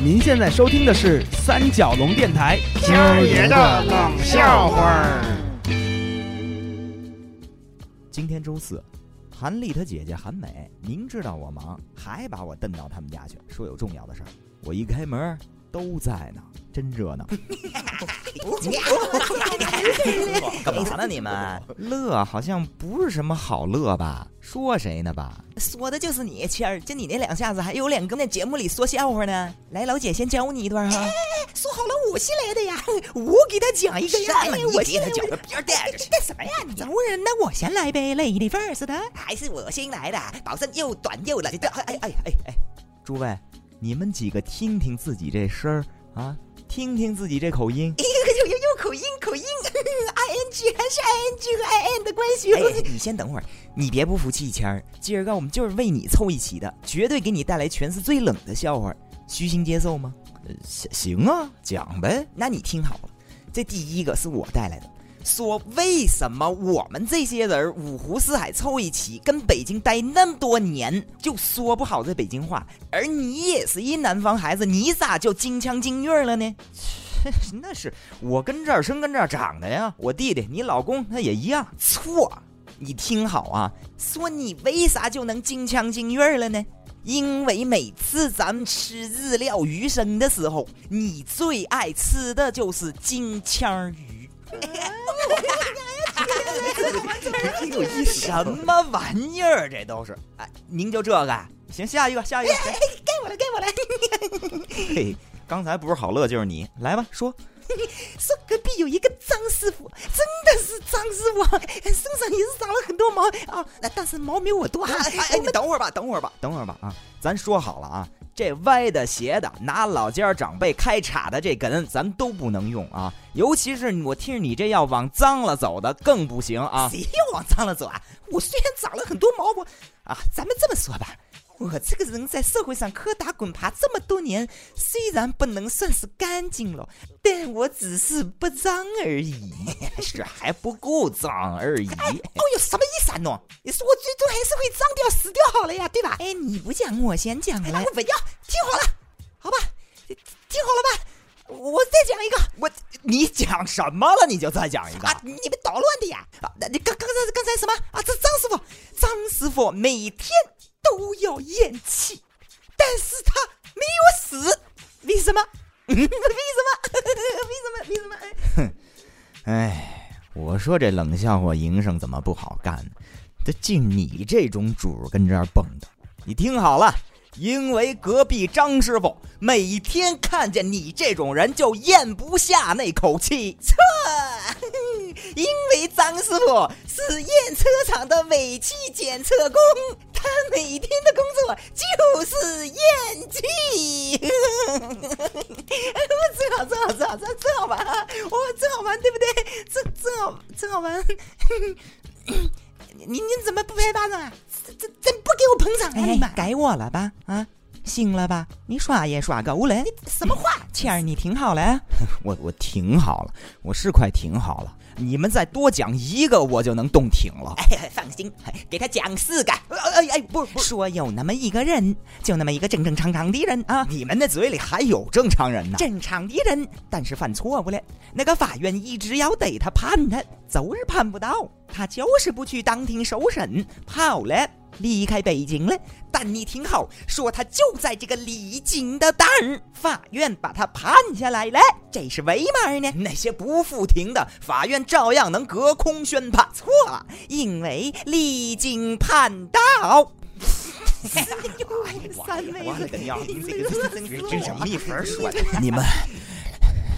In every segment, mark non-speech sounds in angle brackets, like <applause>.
您现在收听的是三角龙电台今儿爷的冷笑话儿。今天周四，韩丽她姐姐韩美明知道我忙，还把我蹬到他们家去，说有重要的事儿。我一开门，都在呢，真热闹。<laughs> 干嘛呢你们？乐好像不是什么好乐吧？说谁呢吧？说的就是你，谦儿，就你那两下子，还有脸跟那节目里说笑话呢？来，老姐先教你一段哈。说好了，我先来的呀，<laughs> 我给他讲一个呀。哎，我先来讲个，别带着。带什么呀？你找人，那我先来呗，Lady first 的。还是我先来的，保证又短又冷。哎哎哎哎哎，诸位，你们几个听听自己这声儿啊，听听自己这口音。有有有口音口音，I N G 还是 I N G 和 I N 的关系？哎，你先等会儿，你别不服气，谦儿。今儿个我们就是为你凑一起的，绝对给你带来全市最冷的笑话，虚心接受吗？行行啊，讲呗。那你听好了，这第一个是我带来的，说为什么我们这些人五湖四海凑一起，跟北京待那么多年，就说不好这北京话，而你也是一南方孩子，你咋就京腔京韵了呢？<laughs> 那是我跟这儿生跟这儿长的呀，我弟弟你老公他也一样。错，你听好啊，说你为啥就能京腔京韵了呢？因为每次咱们吃日料鱼生的时候，你最爱吃的就是京腔鱼。<laughs> 挺有意思，什么玩意儿？这都是哎，您就这个行，下一个，下一个，<laughs> 该我了，该我了。<laughs> 嘿，刚才不是好乐就是你，来吧，说。<laughs> 说隔壁有一个张师傅，真的是张师傅，身上也是长了很多毛啊，但是毛没我多。哎哎，你等会儿吧，等会儿吧，等会儿吧啊！咱说好了啊，这歪的、斜的，拿老家长辈开叉的这根，咱都不能用啊。尤其是我听你这要往脏了走的，更不行啊。谁要往脏了走啊？我虽然长了很多毛，我啊，咱们这么说吧。我这个人在社会上磕打滚爬这么多年，虽然不能算是干净了，但我只是不脏而已，<laughs> 是还不够脏而已。哦哟，什么意思啊？喏，你说我最终还是会脏掉、死掉好了呀，对吧？哎，你不讲，我先讲了。我不要，听好了，好吧，听好了吧，我再讲一个。我，你讲什么了？你就再讲一个。啊，你们捣乱的呀！啊，你刚刚才刚才什么啊？这张师傅，张师傅每天。都要咽气，但是他没有死，为什么？<laughs> <laughs> 为什么？为什么？为什么？哼，哎，我说这冷笑话营生怎么不好干呢？这净你这种主跟这儿蹦的，你听好了，因为隔壁张师傅每天看见你这种人就咽不下那口气。错，<laughs> 因为张师傅是验车厂的尾气检测工。他每天的工作就是咽气，<laughs> 我真好，真好，真好，真真好玩，哇，真好玩，对不对？真真好，真好玩。<coughs> 你你怎么不拍巴掌啊？这这真不给我捧场啊？你们该我了吧？啊，行了吧？你耍也耍够了。你什么话？谦儿，你挺好了。<laughs> 我我挺好了，我是快挺好了。你们再多讲一个，我就能动听了。哎，放心，给他讲四个。哎哎，不不，说有那么一个人，就那么一个正正常常的人啊。你们那嘴里还有正常人呢？正常的人，但是犯错误了。那个法院一直要逮他判他，就是判不到。他就是不去当庭受审，跑了。离开北京了，但你听好，说他就在这个李京的当儿，法院把他判下来了，这是为嘛呢？那些不服庭的，法院照样能隔空宣判。错，因为离京判到。三妹子，个娘，这个真是蜜粉说的。你们，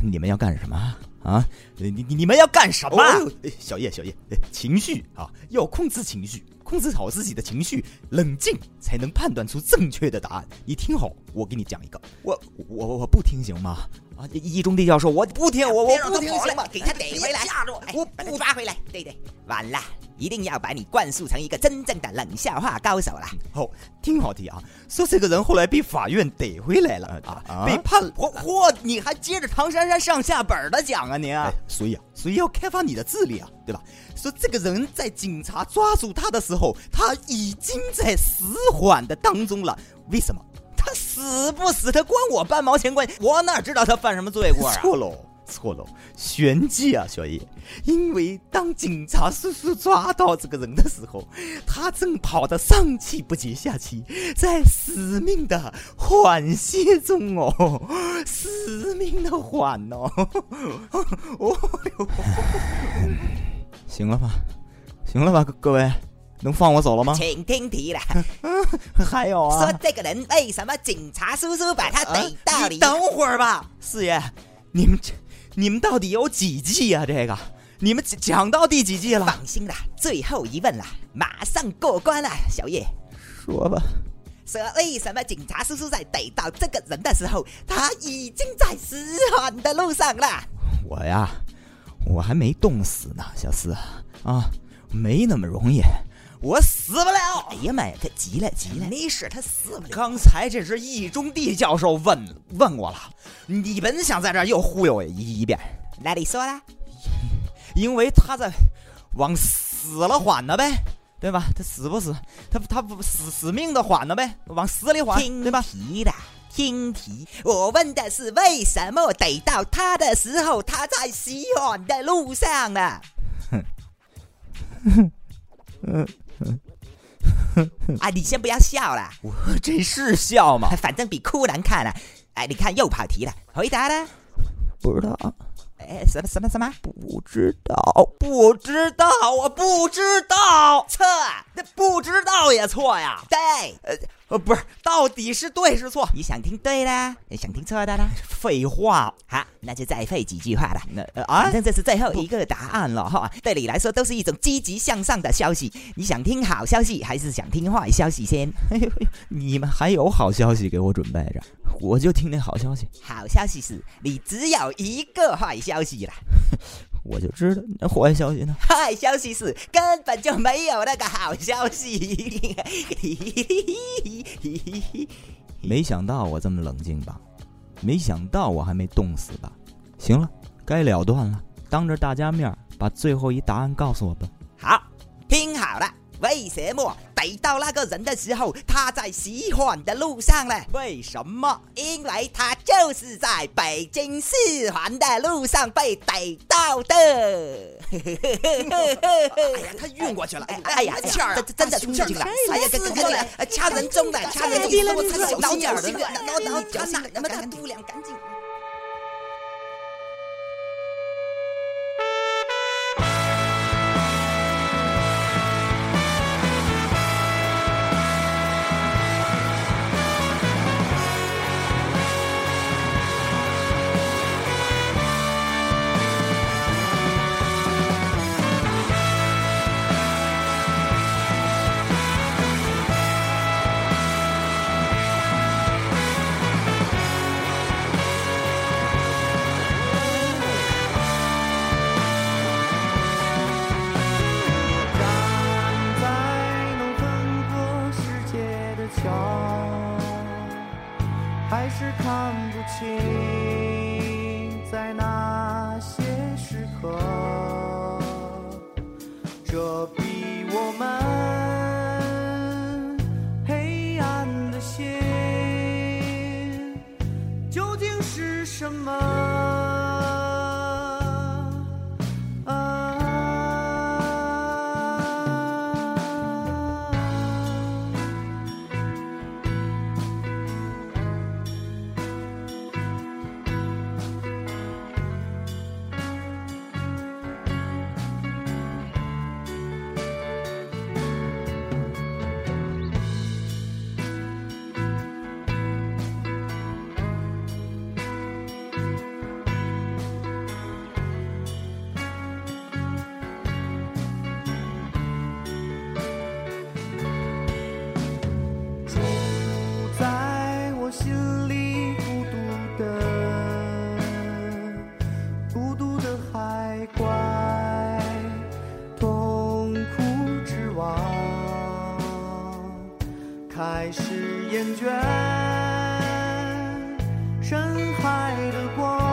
你们要干什么啊？你你你们要干什么？小叶，小叶，情绪啊，要控制情绪。控制好自己的情绪，冷静才能判断出正确的答案。你听好，我给你讲一个。我我我不听行吗？啊，一中地教授，我不听，我我不听行吗？给他逮回来！我不抓回来，对对，完了，一定要把你灌输成一个真正的冷笑话高手了。哦，听好听啊，说这个人后来被法院逮回来了啊，被判。嚯嚯，你还接着唐珊珊上下本的讲啊你？所以啊，所以要开发你的智力啊，对吧？说这个人在警察抓住他的时候，他已经在死缓的当中了。为什么？他死不死，他关我半毛钱关系？我哪知道他犯什么罪过啊？错喽，错喽，玄机啊，小叶！因为当警察叔叔抓到这个人的时候，他正跑得上气不接下气，在死命的缓些中哦，<laughs> 死命的缓哦。<laughs> 哦哟，行了吧，行了吧，各各位。能放我走了吗？请听题了。<laughs> 还有啊，说这个人为什么警察叔叔把他逮到？你等会儿吧，四爷，你们这你们到底有几季啊？这个你们讲到第几季了？放心啦，最后一问了，马上过关了。小叶，说吧。说为什么警察叔叔在逮到这个人的时候，他已经在死缓的路上了？我呀，我还没冻死呢，小四啊，没那么容易。我死不了！哎呀妈呀，他急了急了！没事，他死不了。刚才这是易中地教授问问我了，你本想在这儿又忽悠一一遍。那你说了？<laughs> 因为他在往死了缓呢呗，对吧？他死不死？他他不死死命的缓呢呗，往死里缓，对吧？听题的，听题。我问的是为什么逮到他的时候，他在死缓的路上呢？哼，哼，嗯。<laughs> 啊！你先不要笑啦，我这是笑吗？反正比哭难看啊。哎，你看又跑题了，回答啦，不知道。哎，什么什么什么？不知道，不知道，我不知道。错，那不知道也错呀。对，呃呃，不是，到底是对是错？你想听对的，你想听错的呢？废话，好，那就再废几句话了。那啊，反正这是最后一个答案了哈。对你来说都是一种积极向上的消息。你想听好消息还是想听坏消息先？哎呦，你们还有好消息给我准备着？我就听那好消息。好消息是你只有一个坏消息了。<laughs> 我就知道那坏消息呢。坏消息是根本就没有那个好消息。没想到我这么冷静吧？没想到我还没冻死吧？行了，该了断了。当着大家面把最后一答案告诉我吧。好，听好了。为什么逮到那个人的时候，他在西环的路上呢？为什么？因为他就是在北京四环的路上被逮到的。<laughs> 哎呀，他晕过去了！哎呀，气儿真的出去了！哎呀，赶紧的，掐人中了，<laughs> 掐人中了！我操，小心点的，脑脑脚上那么大肚量，赶紧。什么？的光。